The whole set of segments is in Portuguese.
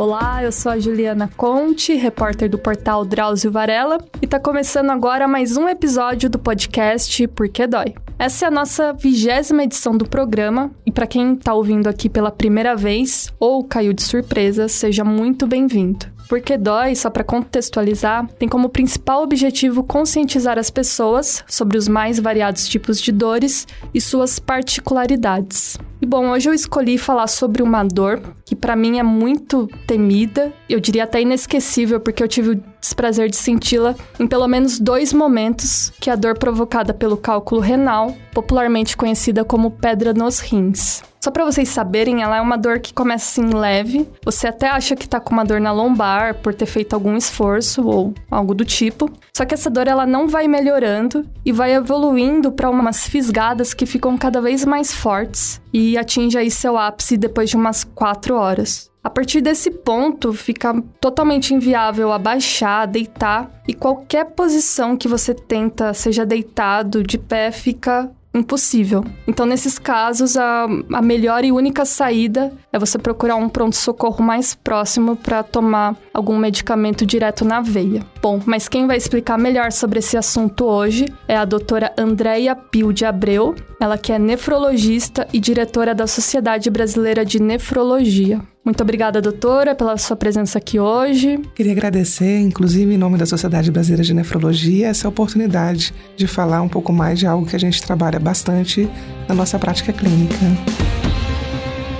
Olá, eu sou a Juliana Conte, repórter do portal Drauzio Varela, e tá começando agora mais um episódio do podcast Por que Dói. Essa é a nossa vigésima edição do programa, e para quem tá ouvindo aqui pela primeira vez ou caiu de surpresa, seja muito bem-vindo. Porque Dói, só para contextualizar, tem como principal objetivo conscientizar as pessoas sobre os mais variados tipos de dores e suas particularidades. E bom, hoje eu escolhi falar sobre uma dor que para mim é muito temida, eu diria até inesquecível, porque eu tive desprazer de senti-la em pelo menos dois momentos, que é a dor provocada pelo cálculo renal, popularmente conhecida como pedra nos rins. Só para vocês saberem, ela é uma dor que começa assim leve. Você até acha que tá com uma dor na lombar por ter feito algum esforço ou algo do tipo. Só que essa dor ela não vai melhorando e vai evoluindo para umas fisgadas que ficam cada vez mais fortes e atinge aí seu ápice depois de umas 4 horas. A partir desse ponto, fica totalmente inviável abaixar, deitar, e qualquer posição que você tenta, seja deitado, de pé, fica impossível. Então, nesses casos, a, a melhor e única saída é você procurar um pronto-socorro mais próximo para tomar algum medicamento direto na veia. Bom, mas quem vai explicar melhor sobre esse assunto hoje é a doutora Andréia Pio de Abreu, ela que é nefrologista e diretora da Sociedade Brasileira de Nefrologia. Muito obrigada, doutora, pela sua presença aqui hoje. Queria agradecer, inclusive em nome da Sociedade Brasileira de Nefrologia, essa oportunidade de falar um pouco mais de algo que a gente trabalha bastante na nossa prática clínica.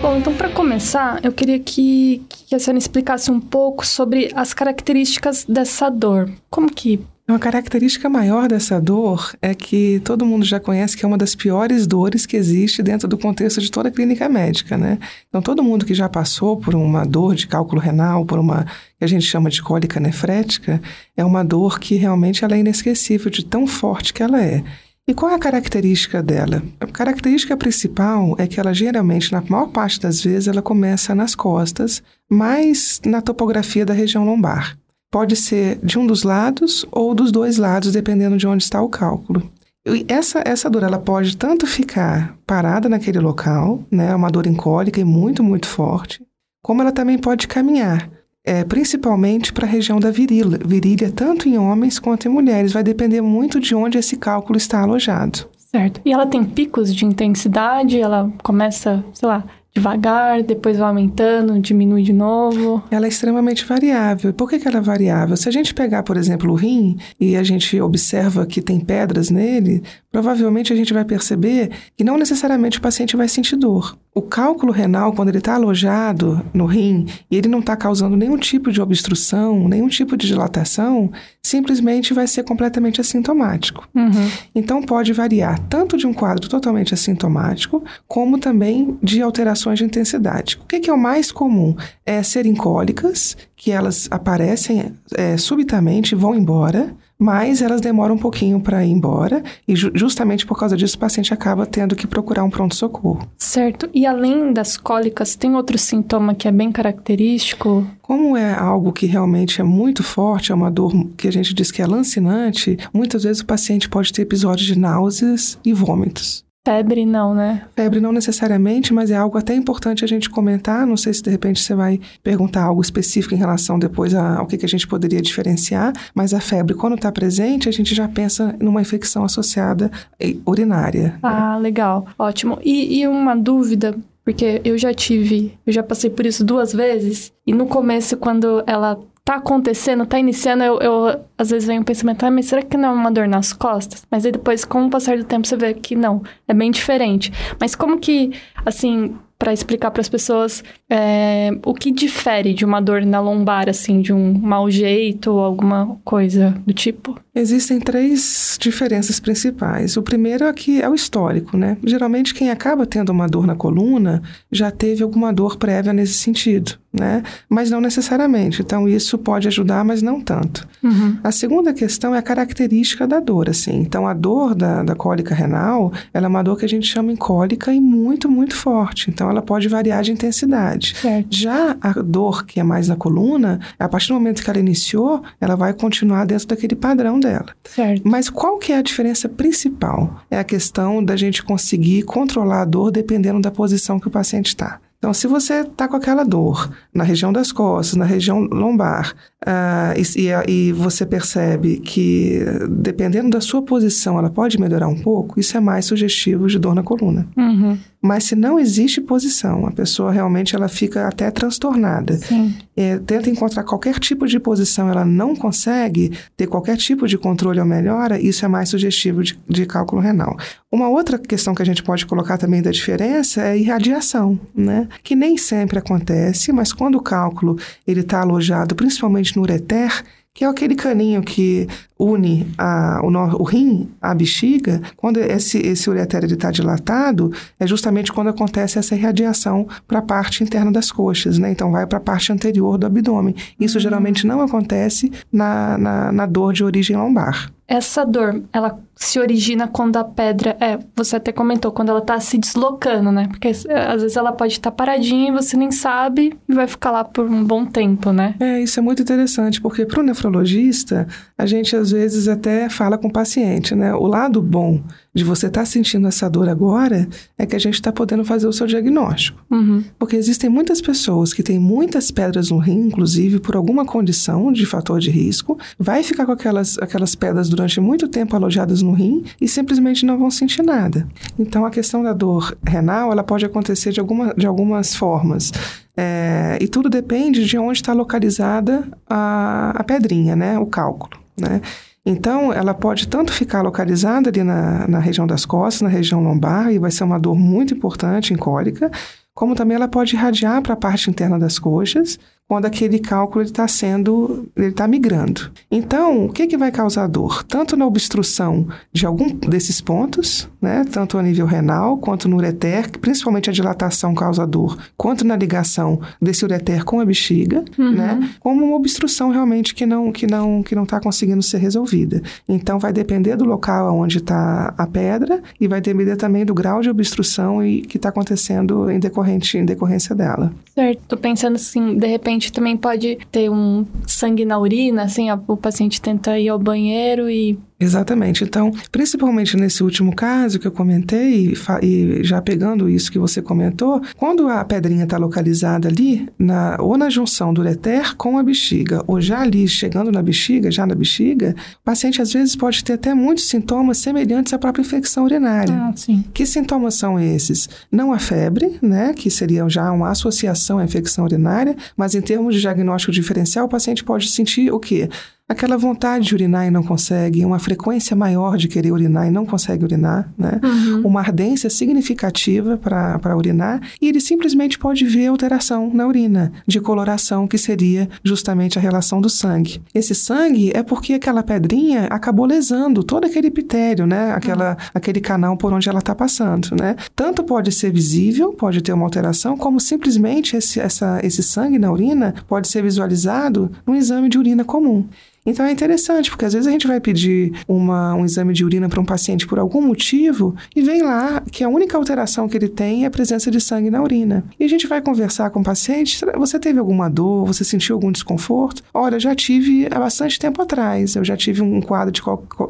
Bom, então para começar, eu queria que, que a senhora explicasse um pouco sobre as características dessa dor. Como que uma característica maior dessa dor é que todo mundo já conhece que é uma das piores dores que existe dentro do contexto de toda a clínica médica, né? Então, todo mundo que já passou por uma dor de cálculo renal, por uma que a gente chama de cólica nefrética, é uma dor que realmente ela é inesquecível de tão forte que ela é. E qual é a característica dela? A característica principal é que ela geralmente, na maior parte das vezes, ela começa nas costas, mais na topografia da região lombar. Pode ser de um dos lados ou dos dois lados, dependendo de onde está o cálculo. E essa, essa dor ela pode tanto ficar parada naquele local, né, uma dor incólica e muito, muito forte, como ela também pode caminhar, é, principalmente para a região da virilha, virilha, tanto em homens quanto em mulheres. Vai depender muito de onde esse cálculo está alojado. Certo. E ela tem picos de intensidade? Ela começa, sei lá, devagar, depois vai aumentando, diminui de novo? Ela é extremamente variável. Por que, que ela é variável? Se a gente pegar, por exemplo, o rim e a gente observa que tem pedras nele, provavelmente a gente vai perceber que não necessariamente o paciente vai sentir dor. O cálculo renal, quando ele está alojado no rim e ele não está causando nenhum tipo de obstrução, nenhum tipo de dilatação, simplesmente vai ser completamente assintomático. Uhum. Então pode variar tanto de um quadro totalmente assintomático, como também de alterações de intensidade. O que, que é o mais comum? É serem cólicas, que elas aparecem é, subitamente e vão embora mas elas demoram um pouquinho para ir embora e ju justamente por causa disso o paciente acaba tendo que procurar um pronto-socorro. Certo. E além das cólicas, tem outro sintoma que é bem característico? Como é algo que realmente é muito forte, é uma dor que a gente diz que é lancinante, muitas vezes o paciente pode ter episódios de náuseas e vômitos. Febre não, né? Febre não necessariamente, mas é algo até importante a gente comentar. Não sei se de repente você vai perguntar algo específico em relação depois ao que, que a gente poderia diferenciar, mas a febre, quando está presente, a gente já pensa numa infecção associada urinária. Ah, legal. Ótimo. E, e uma dúvida, porque eu já tive, eu já passei por isso duas vezes, e no começo, quando ela tá acontecendo, tá iniciando, eu, eu às vezes vem um pensamento, ah, mas será que não é uma dor nas costas? Mas aí depois, com o passar do tempo, você vê que não, é bem diferente. Mas como que, assim, para explicar para as pessoas é, o que difere de uma dor na lombar, assim, de um mau jeito ou alguma coisa do tipo? Existem três diferenças principais. O primeiro é que é o histórico, né? Geralmente quem acaba tendo uma dor na coluna já teve alguma dor prévia nesse sentido, né? Mas não necessariamente. Então isso pode ajudar, mas não tanto. Uhum. A segunda questão é a característica da dor, assim. Então a dor da, da cólica renal, ela é uma dor que a gente chama em cólica e muito, muito forte. Então ela pode variar de intensidade. Certo. Já a dor que é mais na coluna, a partir do momento que ela iniciou, ela vai continuar dentro daquele padrão dela. Certo. Mas qual que é a diferença principal? É a questão da gente conseguir controlar a dor dependendo da posição que o paciente está. Então, se você está com aquela dor na região das costas, na região lombar, uh, e, e, você percebe que, dependendo da sua posição, ela pode melhorar um pouco, isso é mais sugestivo de dor na coluna. Uhum. Mas se não existe posição, a pessoa realmente ela fica até transtornada. É, tenta encontrar qualquer tipo de posição, ela não consegue ter qualquer tipo de controle ou melhora, isso é mais sugestivo de, de cálculo renal. Uma outra questão que a gente pode colocar também da diferença é a irradiação, né? Que nem sempre acontece, mas quando o cálculo ele está alojado principalmente no ureter, que é aquele caninho que une a, o, o, rim à bexiga, quando esse, esse ureter está dilatado, é justamente quando acontece essa irradiação para a parte interna das coxas, né? Então vai para a parte anterior do abdômen. Isso uhum. geralmente não acontece na, na, na dor de origem lombar. Essa dor, ela se origina quando a pedra. É, você até comentou, quando ela tá se deslocando, né? Porque é, às vezes ela pode estar tá paradinha e você nem sabe e vai ficar lá por um bom tempo, né? É, isso é muito interessante, porque para o nefrologista, a gente às vezes até fala com o paciente, né? O lado bom de você estar tá sentindo essa dor agora é que a gente está podendo fazer o seu diagnóstico. Uhum. Porque existem muitas pessoas que têm muitas pedras no rim, inclusive por alguma condição de fator de risco, vai ficar com aquelas, aquelas pedras durante muito tempo alojadas no rim e simplesmente não vão sentir nada. Então a questão da dor renal ela pode acontecer de, alguma, de algumas formas. É, e tudo depende de onde está localizada a, a pedrinha, né? O cálculo, né? Então, ela pode tanto ficar localizada ali na, na região das costas, na região lombar, e vai ser uma dor muito importante em cólica, como também ela pode irradiar para a parte interna das coxas, quando aquele cálculo está sendo, ele está migrando. Então, o que, que vai causar dor? Tanto na obstrução de algum desses pontos, né, tanto a nível renal quanto no ureter, principalmente a dilatação causa dor, quanto na ligação desse ureter com a bexiga, uhum. né, como uma obstrução realmente que não que não que não está conseguindo ser resolvida. Então, vai depender do local onde está a pedra e vai depender também do grau de obstrução e que está acontecendo em decorrente em decorrência dela. Certo. Tô pensando assim, de repente também pode ter um sangue na urina, assim, o paciente tenta ir ao banheiro e Exatamente. Então, principalmente nesse último caso que eu comentei, e já pegando isso que você comentou, quando a pedrinha está localizada ali, na, ou na junção do ureter com a bexiga, ou já ali chegando na bexiga, já na bexiga, o paciente às vezes pode ter até muitos sintomas semelhantes à própria infecção urinária. Ah, sim. Que sintomas são esses? Não a febre, né, que seria já uma associação à infecção urinária, mas em termos de diagnóstico diferencial, o paciente pode sentir o quê? Aquela vontade de urinar e não consegue, uma frequência maior de querer urinar e não consegue urinar, né? Uhum. Uma ardência significativa para urinar e ele simplesmente pode ver alteração na urina, de coloração, que seria justamente a relação do sangue. Esse sangue é porque aquela pedrinha acabou lesando todo aquele epitério, né? Aquela, uhum. Aquele canal por onde ela está passando, né? Tanto pode ser visível, pode ter uma alteração, como simplesmente esse, essa, esse sangue na urina pode ser visualizado num exame de urina comum. Então é interessante, porque às vezes a gente vai pedir uma, um exame de urina para um paciente por algum motivo e vem lá que a única alteração que ele tem é a presença de sangue na urina. E a gente vai conversar com o paciente: você teve alguma dor? Você sentiu algum desconforto? Olha, já tive há bastante tempo atrás, eu já tive um quadro de,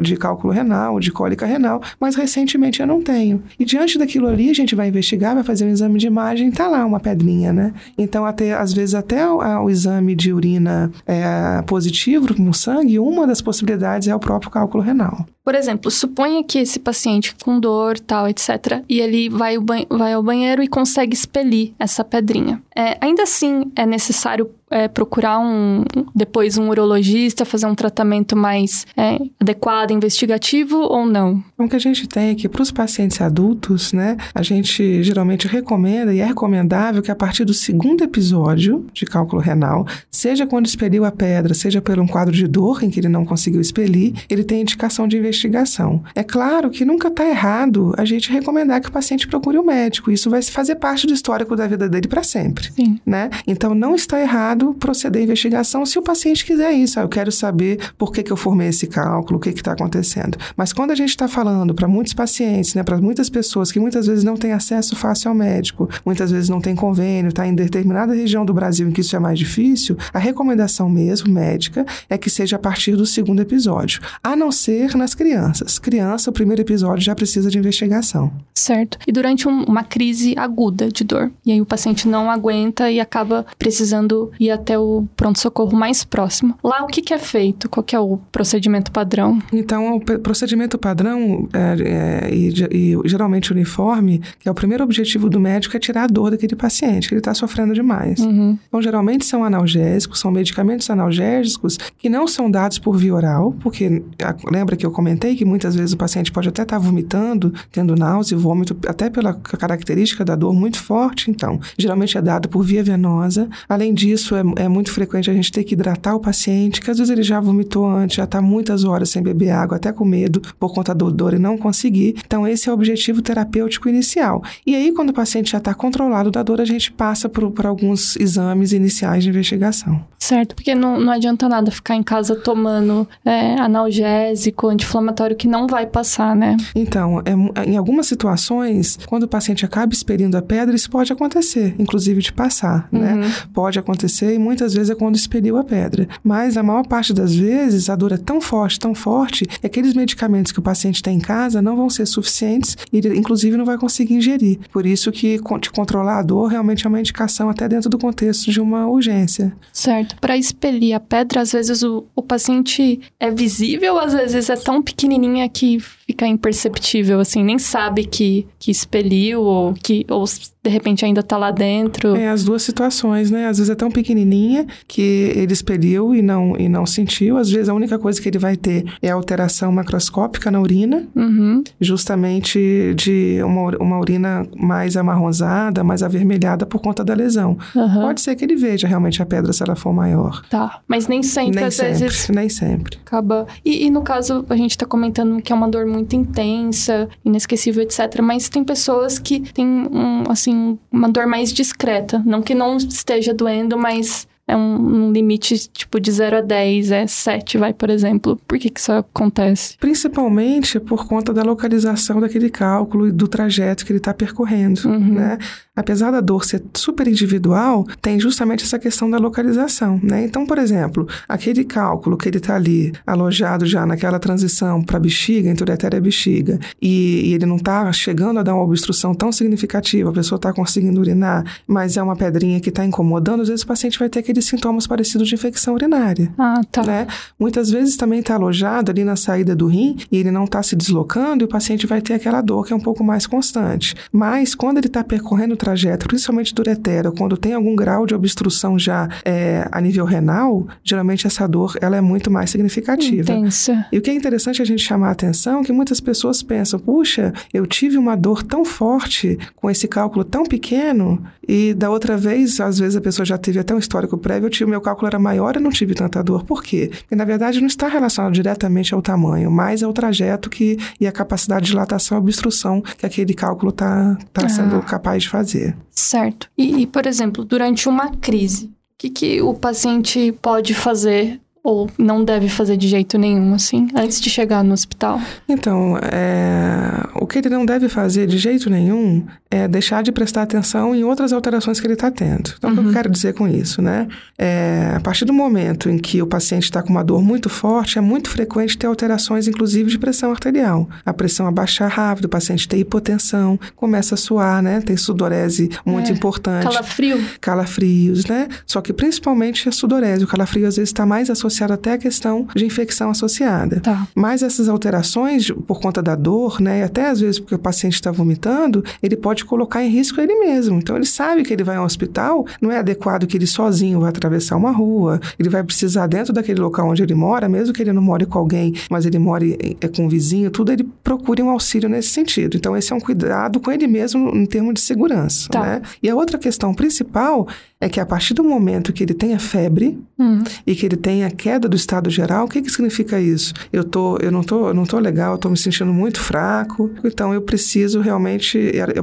de cálculo renal, de cólica renal, mas recentemente eu não tenho. E diante daquilo ali, a gente vai investigar, vai fazer um exame de imagem tá lá uma pedrinha, né? Então, até, às vezes, até o, o exame de urina é, positivo, como sangue, uma das possibilidades é o próprio cálculo renal. Por exemplo, suponha que esse paciente com dor, tal, etc., e ele vai, vai ao banheiro e consegue expelir essa pedrinha. É, ainda assim, é necessário é, procurar um depois um urologista, fazer um tratamento mais é, adequado, investigativo ou não? O que a gente tem é que para os pacientes adultos, né, a gente geralmente recomenda e é recomendável que a partir do segundo episódio de cálculo renal, seja quando expeliu a pedra, seja por um quadro de dor em que ele não conseguiu expelir, ele tem indicação de investigação. É claro que nunca está errado a gente recomendar que o paciente procure o um médico. Isso vai fazer parte do histórico da vida dele para sempre, Sim. né? Então não está errado proceder à investigação se o paciente quiser isso. Ah, eu quero saber por que, que eu formei esse cálculo, o que está acontecendo. Mas quando a gente está falando para muitos pacientes, né, para muitas pessoas que muitas vezes não têm acesso fácil ao médico, muitas vezes não tem convênio, está em determinada região do Brasil em que isso é mais difícil, a recomendação mesmo médica é que seja a partir do segundo episódio. A não ser nas, crianças. Criança, o primeiro episódio já precisa de investigação. Certo. E durante um, uma crise aguda de dor, e aí o paciente não aguenta e acaba precisando ir até o pronto-socorro mais próximo. Lá, o que, que, é feito? Qual que é o procedimento padrão? Então, o procedimento padrão é, é, e, e, geralmente uniforme, que é o primeiro objetivo do médico, é tirar a dor daquele paciente, que ele está sofrendo demais. Uhum. Então, geralmente são analgésicos, são medicamentos analgésicos que não são dados por via oral, porque lembra que eu comentei que muitas vezes o paciente pode até estar tá vomitando, tendo náusea e vômito, até pela característica da dor muito forte, então, geralmente é dado por via venosa. Além disso, é, é muito frequente a gente ter que hidratar o paciente, que às vezes ele já vomitou antes, já está muitas horas sem beber água, até com medo por conta do dor e não conseguir. Então, esse é o objetivo terapêutico inicial. E aí, quando o paciente já está controlado da dor, a gente passa por, por alguns exames iniciais de investigação. Certo, porque não, não adianta nada ficar em casa tomando é, analgésico, anti-inflamatório que não vai passar, né? Então, é, em algumas situações, quando o paciente acaba expelindo a pedra, isso pode acontecer, inclusive de passar, né? uhum. né? Pode acontecer e muitas vezes é quando expeliu a pedra. Mas a maior parte das vezes a dor é tão forte, tão forte, que aqueles medicamentos que o paciente tem em casa não vão ser suficientes e ele, inclusive, não vai conseguir ingerir. Por isso que te controlar a dor realmente é uma indicação até dentro do contexto de uma urgência. Certo. Para expelir a pedra, às vezes o, o paciente é visível, às vezes é tão pequenininha que fica imperceptível, assim, nem sabe que, que expeliu ou que ou de repente ainda tá lá dentro. É, as duas situações, né? Às vezes é tão pequenininha que ele expeliu e não, e não sentiu. Às vezes a única coisa que ele vai ter é alteração macroscópica na urina, uhum. justamente de uma, uma urina mais amarronzada, mais avermelhada por conta da lesão. Uhum. Pode ser que ele veja realmente a pedra se ela for maior. Tá, mas nem sempre, nem às sempre, vezes... Nem sempre. Acaba... E, e no caso, a gente tá comentando que é uma dor muito muito intensa, inesquecível, etc. Mas tem pessoas que têm, um, assim, uma dor mais discreta. Não que não esteja doendo, mas é um, um, limite tipo de 0 a 10, é 7, vai, por exemplo. Por que, que isso acontece? Principalmente por conta da localização daquele cálculo e do trajeto que ele está percorrendo, uhum. né? Apesar da dor ser super individual, tem justamente essa questão da localização, né? Então, por exemplo, aquele cálculo que ele está ali alojado já naquela transição para bexiga, entre e bexiga, e, e ele não está chegando a dar uma obstrução tão significativa, a pessoa está conseguindo urinar, mas é uma pedrinha que está incomodando, às vezes o paciente vai ter aqueles sintomas parecidos de infecção urinária. Ah, tá. Né? Muitas vezes também está alojado ali na saída do rim e ele não está se deslocando e o paciente vai ter aquela dor que é um pouco mais constante. Mas quando ele está percorrendo o trajeto, principalmente do ureter, quando tem algum grau de obstrução já é, a nível renal, geralmente essa dor ela é muito mais significativa. Intensa. E o que é interessante a gente chamar a atenção é que muitas pessoas pensam, puxa, eu tive uma dor tão forte com esse cálculo tão pequeno e da outra vez, às vezes a pessoa já teve até um histórico prévio, eu tive, meu cálculo era maior e não tive tanta dor. Por quê? Porque na verdade não está relacionado diretamente ao tamanho, mas ao trajeto que e a capacidade de dilatação e obstrução que aquele cálculo está tá sendo ah. capaz de fazer fazer. Certo. E, por exemplo, durante uma crise, o que, que o paciente pode fazer ou não deve fazer de jeito nenhum, assim, antes de chegar no hospital? Então, é... o que ele não deve fazer de jeito nenhum é deixar de prestar atenção em outras alterações que ele está tendo. Então, uhum. o que eu uhum. quero dizer com isso, né? É... A partir do momento em que o paciente está com uma dor muito forte, é muito frequente ter alterações, inclusive, de pressão arterial. A pressão abaixar rápido, o paciente tem hipotensão, começa a suar, né? Tem sudorese muito é. importante. Calafrio. Calafrios, né? Só que principalmente a sudorese. O calafrio, às vezes, está mais associado associado até a questão de infecção associada. Tá. Mas essas alterações, por conta da dor, né, e até às vezes porque o paciente está vomitando, ele pode colocar em risco ele mesmo. Então ele sabe que ele vai ao hospital, não é adequado que ele sozinho vai atravessar uma rua, ele vai precisar dentro daquele local onde ele mora, mesmo que ele não more com alguém, mas ele more é, com um vizinho, tudo, ele procure um auxílio nesse sentido. Então esse é um cuidado com ele mesmo em termos de segurança. Tá. Né? E a outra questão principal é que a partir do momento que ele tenha febre hum. e que ele tenha queda do estado geral, o que, que significa isso? Eu, tô, eu não tô, eu não tô legal, eu tô me sentindo muito fraco, então eu preciso realmente,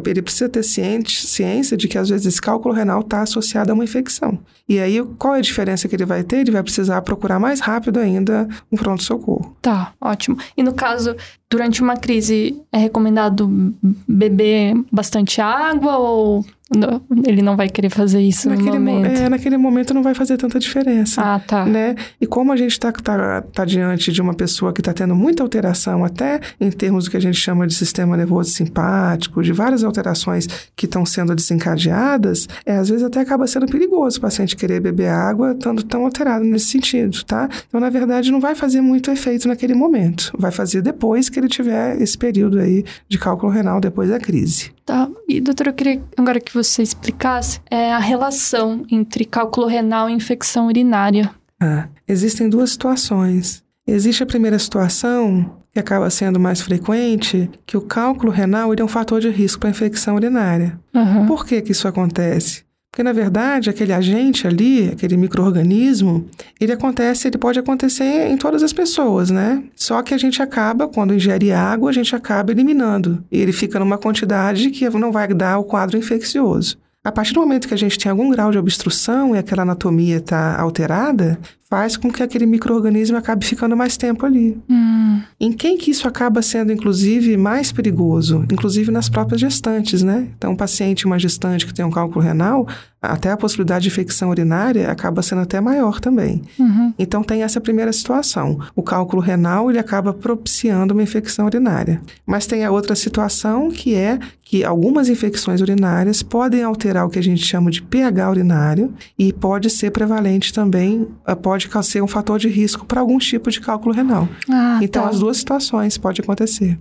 ele precisa ter ciente, ciência de que às vezes esse cálculo renal está associado a uma infecção. E aí, qual é a diferença que ele vai ter? Ele vai precisar procurar mais rápido ainda um pronto-socorro. Tá, ótimo. E no caso, durante uma crise é recomendado beber bastante água ou não, ele não vai querer fazer isso naquele no momento. É, naquele momento não vai fazer tanta diferença. Ah, tá. Né? E como a gente está tá, tá diante de uma pessoa que está tendo muita alteração, até em termos do que a gente chama de sistema nervoso simpático, de várias alterações que estão sendo desencadeadas, é, às vezes até acaba sendo perigoso o paciente querer beber água estando tão alterado nesse sentido, tá? Então, na verdade, não vai fazer muito efeito naquele momento. Vai fazer depois que ele tiver esse período aí de cálculo renal, depois da crise. Tá. E, doutora, eu queria agora que você explicasse é, a relação entre cálculo renal e infecção urinária. Ah, existem duas situações. Existe a primeira situação, que acaba sendo mais frequente, que o cálculo renal é um fator de risco para infecção urinária. Uhum. Por que, que isso acontece? Porque, na verdade, aquele agente ali, aquele microorganismo, ele acontece, ele pode acontecer em todas as pessoas, né? Só que a gente acaba, quando ingere água, a gente acaba eliminando. E ele fica numa quantidade que não vai dar o quadro infeccioso. A partir do momento que a gente tem algum grau de obstrução e aquela anatomia está alterada, faz com que aquele microorganismo acabe ficando mais tempo ali. Hum. Em quem que isso acaba sendo, inclusive, mais perigoso? Inclusive nas próprias gestantes, né? Então, um paciente, uma gestante que tem um cálculo renal, até a possibilidade de infecção urinária acaba sendo até maior também. Uhum. Então, tem essa primeira situação. O cálculo renal, ele acaba propiciando uma infecção urinária. Mas tem a outra situação, que é que algumas infecções urinárias podem alterar o que a gente chama de pH urinário e pode ser prevalente também, pode pode ser um fator de risco para algum tipo de cálculo renal. Ah, então, tá. as duas situações pode acontecer.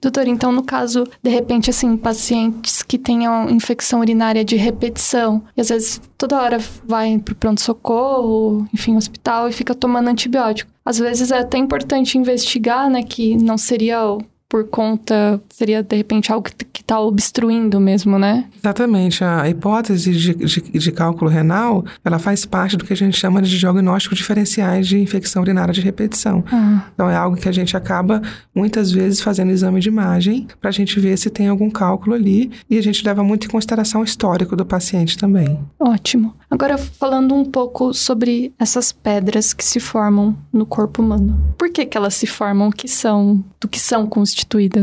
Doutor, então no caso, de repente, assim, pacientes que tenham infecção urinária de repetição, e às vezes toda hora vai pro pronto-socorro, enfim, hospital, e fica tomando antibiótico. Às vezes é até importante investigar, né, que não seria por conta, seria de repente algo que está obstruindo mesmo, né? Exatamente. A hipótese de, de, de, cálculo renal, ela faz parte do que a gente chama de diagnóstico diferenciais de infecção urinária de repetição. Ah. Então é algo que a gente acaba muitas vezes fazendo exame de imagem para a gente ver se tem algum cálculo ali e a gente leva muito em consideração o histórico do paciente também. Ótimo. Agora falando um pouco sobre essas pedras que se formam no corpo humano. Por que, que elas se formam? O que são? Do que são constituídas,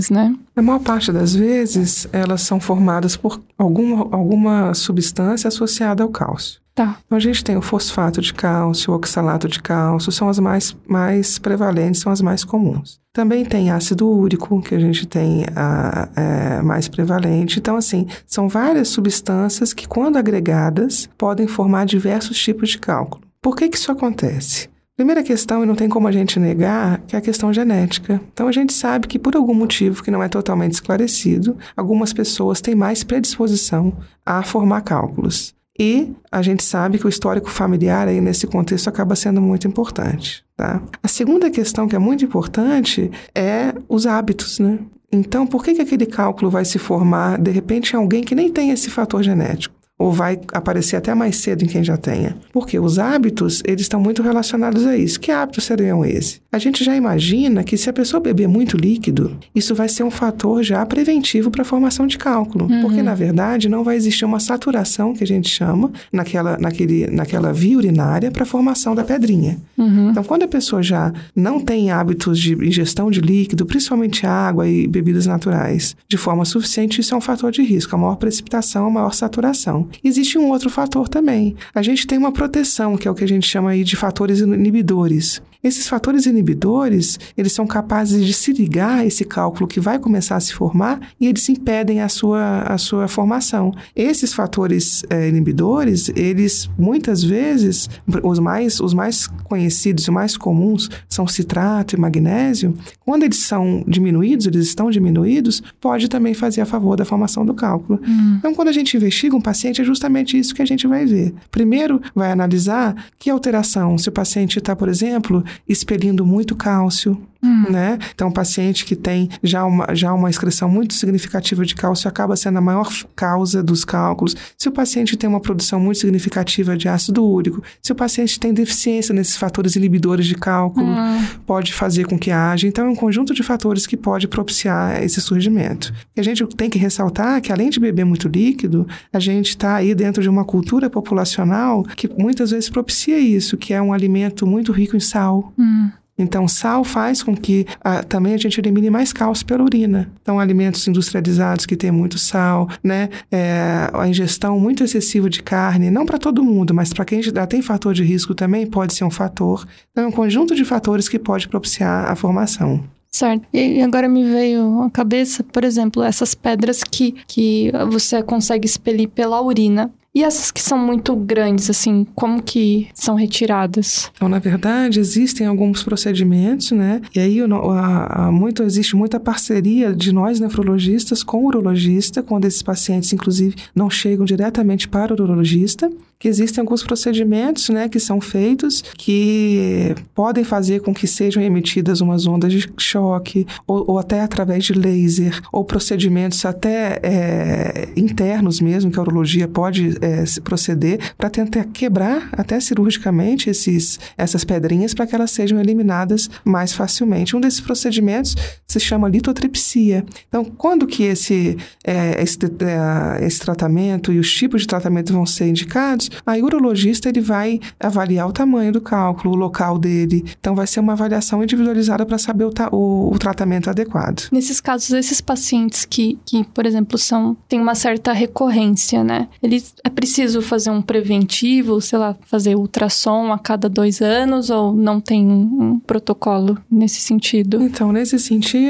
né? A maior parte das vezes, elas são formadas por alguma, alguma substância associada ao cálcio. Tá. Então, a gente tem o fosfato de cálcio, o oxalato de cálcio, são as mais, mais prevalentes, são as mais comuns. Também tem ácido úrico, que a gente tem a, é, mais prevalente. Então, assim, são várias substâncias que, quando agregadas, podem formar diversos tipos de cálculo. Por que, que isso acontece? Primeira questão, e não tem como a gente negar, que é a questão genética. Então a gente sabe que por algum motivo que não é totalmente esclarecido, algumas pessoas têm mais predisposição a formar cálculos. E a gente sabe que o histórico familiar aí nesse contexto acaba sendo muito importante, tá? A segunda questão que é muito importante é os hábitos, né? Então, por que, que aquele cálculo vai se formar de repente em alguém que nem tem esse fator genético? Ou vai aparecer até mais cedo em quem já tenha. Porque os hábitos, eles estão muito relacionados a isso. Que hábitos seriam esses? A gente já imagina que se a pessoa beber muito líquido, isso vai ser um fator já preventivo para a formação de cálculo. Uhum. Porque, na verdade, não vai existir uma saturação, que a gente chama, naquela, naquele, naquela via urinária para a formação da pedrinha. Uhum. Então, quando a pessoa já não tem hábitos de ingestão de líquido, principalmente água e bebidas naturais, de forma suficiente, isso é um fator de risco. A maior precipitação, a maior saturação. Existe um outro fator também. A gente tem uma proteção, que é o que a gente chama aí de fatores inibidores. Esses fatores inibidores, eles são capazes de se ligar a esse cálculo que vai começar a se formar e eles impedem a sua, a sua formação. Esses fatores é, inibidores, eles muitas vezes, os mais, os mais conhecidos e mais comuns são citrato e magnésio. Quando eles são diminuídos, eles estão diminuídos, pode também fazer a favor da formação do cálculo. Hum. Então, quando a gente investiga um paciente, é justamente isso que a gente vai ver. Primeiro, vai analisar que alteração, se o paciente está, por exemplo, expelindo muito cálcio, Hum. Né? Então, um paciente que tem já uma, já uma excreção muito significativa de cálcio acaba sendo a maior causa dos cálculos. Se o paciente tem uma produção muito significativa de ácido úrico, se o paciente tem deficiência nesses fatores inibidores de cálculo, hum. pode fazer com que haja. Então, é um conjunto de fatores que pode propiciar esse surgimento. E a gente tem que ressaltar que, além de beber muito líquido, a gente está aí dentro de uma cultura populacional que muitas vezes propicia isso, que é um alimento muito rico em sal. Hum Então, sal faz com que ah, também a gente elimine mais cálcio pela urina. Então, alimentos industrializados que têm muito sal, né? É, a ingestão muito excessiva de carne, não para todo mundo, mas para quem já tem fator de risco também pode ser um fator. Então, é um conjunto de fatores que pode propiciar a formação. Certo. E agora me veio à cabeça, por exemplo, essas pedras que, que você consegue expelir pela urina. E essas que são muito grandes, assim, como que são retiradas? Então, na verdade, existem alguns procedimentos, né? E aí a, a, muito, existe muita parceria de nós nefrologistas com o urologista, quando esses pacientes, inclusive, não chegam diretamente para o urologista que existem alguns procedimentos né, que são feitos que podem fazer com que sejam emitidas umas ondas de choque, ou, ou até através de laser, ou procedimentos até é, internos mesmo, que a urologia pode é, proceder para tentar quebrar até cirurgicamente esses, essas pedrinhas para que elas sejam eliminadas mais facilmente. Um desses procedimentos se chama litotripsia. Então, quando que esse, é, esse, é, esse tratamento e os tipos de tratamento vão ser indicados? Aí o urologista ele vai avaliar o tamanho do cálculo, o local dele. Então vai ser uma avaliação individualizada para saber o, o, o, tratamento adequado. Nesses casos, esses pacientes que, que, por exemplo, são têm uma certa recorrência, né? Eles é preciso fazer um preventivo, sei lá, fazer ultrassom a cada dois anos ou não tem um, um protocolo nesse sentido? Então, nesse sentido,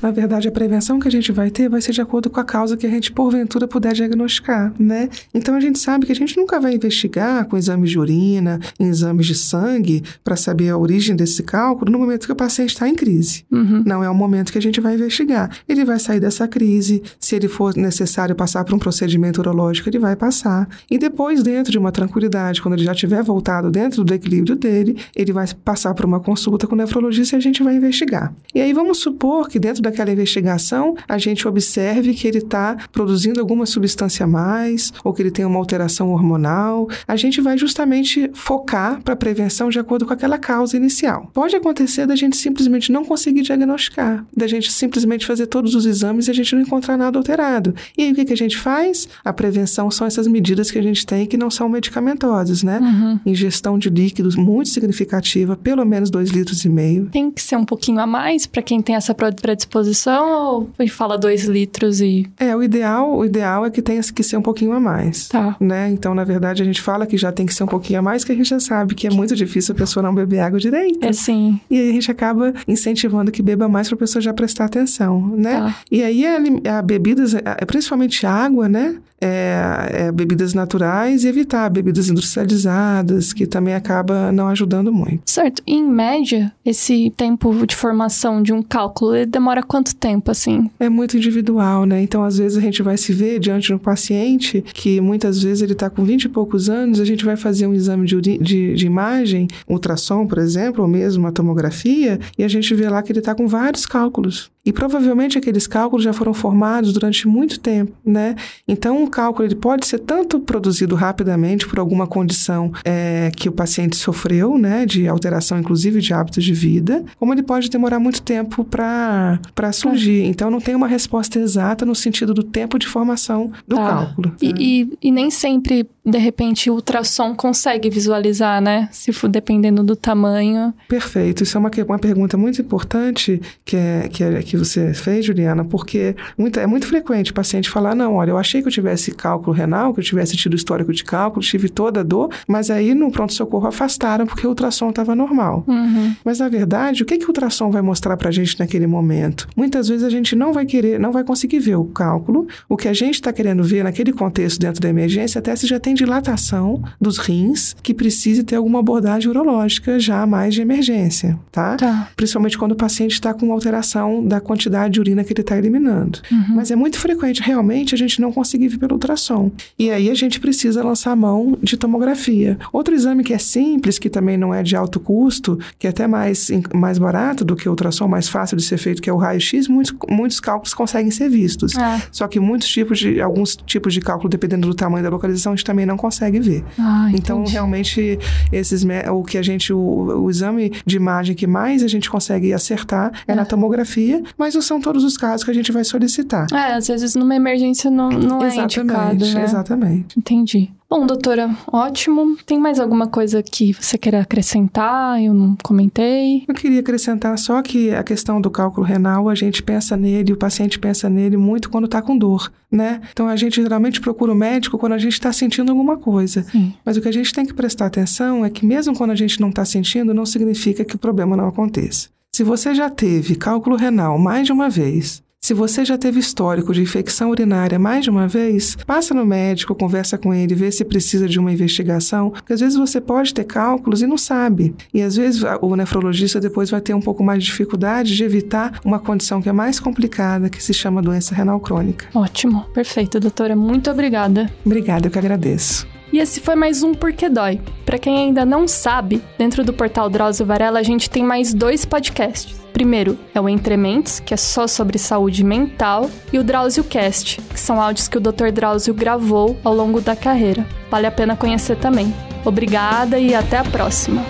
na verdade, a prevenção que a gente vai ter vai ser de acordo com a causa que a gente porventura puder diagnosticar, né? Então a gente sabe que a gente nunca vai investigar com exames de urina, em exames de sangue, para saber a origem desse cálculo no momento que o paciente está em crise. Uhum. Não é o momento que a gente vai investigar. Ele vai sair dessa crise, se ele for necessário passar por um procedimento urológico, ele vai passar. E depois, dentro de uma tranquilidade, quando ele já tiver voltado dentro do equilíbrio dele, ele vai passar por uma consulta com o nefrologista e a gente vai investigar. E aí vamos supor que dentro daquela investigação a gente observe que ele está produzindo alguma substância a mais ou que ele tem uma alteração hormonal a gente vai justamente focar para a prevenção de acordo com aquela causa inicial. Pode acontecer da gente simplesmente não conseguir diagnosticar, da gente simplesmente fazer todos os exames e a gente não encontrar nada alterado. E aí o que, que a gente faz? A prevenção são essas medidas que a gente tem que não são medicamentosas, né? Uhum. Ingestão de líquidos muito significativa, pelo menos 2 litros e meio. Tem que ser um pouquinho a mais para quem tem essa predisposição ou fala 2 litros e... É, o ideal, o ideal é que tenha que ser um pouquinho a mais. Tá. Né? Então, na verdade, a gente fala que já tem que ser um pouquinho a mais, que a gente já sabe que é muito difícil a pessoa não beber água direito. É sim. E aí a gente acaba incentivando que beba mais para a pessoa já prestar atenção, né? Ah. E aí a, a bebidas, a, principalmente água, né? É, é, bebidas naturais e evitar bebidas industrializadas, que também acaba não ajudando muito. Certo. Em média, esse tempo de formação de um cálculo, demora quanto tempo, assim? É muito individual, né? Então, às vezes, a gente vai se ver diante de um paciente que muitas vezes ele está com 20 e poucos anos, a gente vai fazer um exame de, de, de imagem, ultrassom, por exemplo, ou mesmo uma tomografia, e a gente vê lá que ele está com vários cálculos. E provavelmente aqueles cálculos já foram formados durante muito tempo, né? Então, cálculo ele pode ser tanto produzido rapidamente por alguma condição é, que o paciente sofreu, né, de alteração, inclusive de hábitos de vida, como ele pode demorar muito tempo para surgir. Então, não tem uma resposta exata no sentido do tempo de formação do tá. cálculo. E, e, e nem sempre de repente o ultrassom consegue visualizar, né? Se for dependendo do tamanho. Perfeito. Isso é uma, uma pergunta muito importante que, é, que, é, que você fez, Juliana, porque muito, é muito frequente o paciente falar: não, olha, eu achei que eu tivesse cálculo renal, que eu tivesse tido histórico de cálculo, tive toda a dor, mas aí no pronto-socorro afastaram porque o ultrassom estava normal. Uhum. Mas na verdade, o que, que o ultrassom vai mostrar para a gente naquele momento? Muitas vezes a gente não vai querer, não vai conseguir ver o cálculo. O que a gente está querendo ver naquele contexto dentro da emergência, até se já tem tem dilatação dos rins que precise ter alguma abordagem urológica já mais de emergência, tá? tá. Principalmente quando o paciente está com alteração da quantidade de urina que ele está eliminando. Uhum. Mas é muito frequente realmente a gente não conseguir ver pelo ultrassom. E aí a gente precisa lançar a mão de tomografia. Outro exame que é simples, que também não é de alto custo, que é até mais, mais barato do que o ultrassom, mais fácil de ser feito, que é o raio-x, muitos, muitos cálculos conseguem ser vistos. É. Só que muitos tipos de, alguns tipos de cálculo, dependendo do tamanho da localização, a gente também não consegue ver. Ah, então, realmente, esses, o que a gente, o, o, exame de imagem que mais a gente consegue acertar é, é, na tomografia, mas não são todos os casos que a gente vai solicitar. É, às vezes numa emergência não, não é Exatamente. né? Exatamente. Entendi. Bom, doutora, ótimo. Tem mais alguma coisa que você queira acrescentar? Eu não comentei. Eu queria acrescentar só que a questão do cálculo renal, a gente pensa nele, o paciente pensa nele muito quando está com dor, né? Então a gente geralmente procura o médico quando a gente está sentindo alguma coisa. Sim. Mas o que a gente tem que prestar atenção é que mesmo quando a gente não está sentindo, não significa que o problema não aconteça. Se você já teve cálculo renal mais de uma vez, se você já teve histórico de infecção urinária mais de uma vez, passa no médico, conversa com ele, vê se precisa de uma investigação, porque às vezes você pode ter cálculos e não sabe. E às vezes o nefrologista depois vai ter um pouco mais de dificuldade de evitar uma condição que é mais complicada, que se chama doença renal crônica. Ótimo, perfeito, doutora. Muito obrigada. Obrigada, eu que agradeço. E esse foi mais um Porque Dói. Para quem ainda não sabe, dentro do portal Drauzio Varela a gente tem mais dois podcasts. Primeiro é o Entrementes, que é só sobre saúde mental, e o Drauzio Cast, que são áudios que o Dr. Drauzio gravou ao longo da carreira. Vale a pena conhecer também. Obrigada e até a próxima.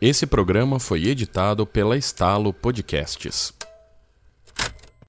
Esse programa foi editado pela Estalo Podcasts.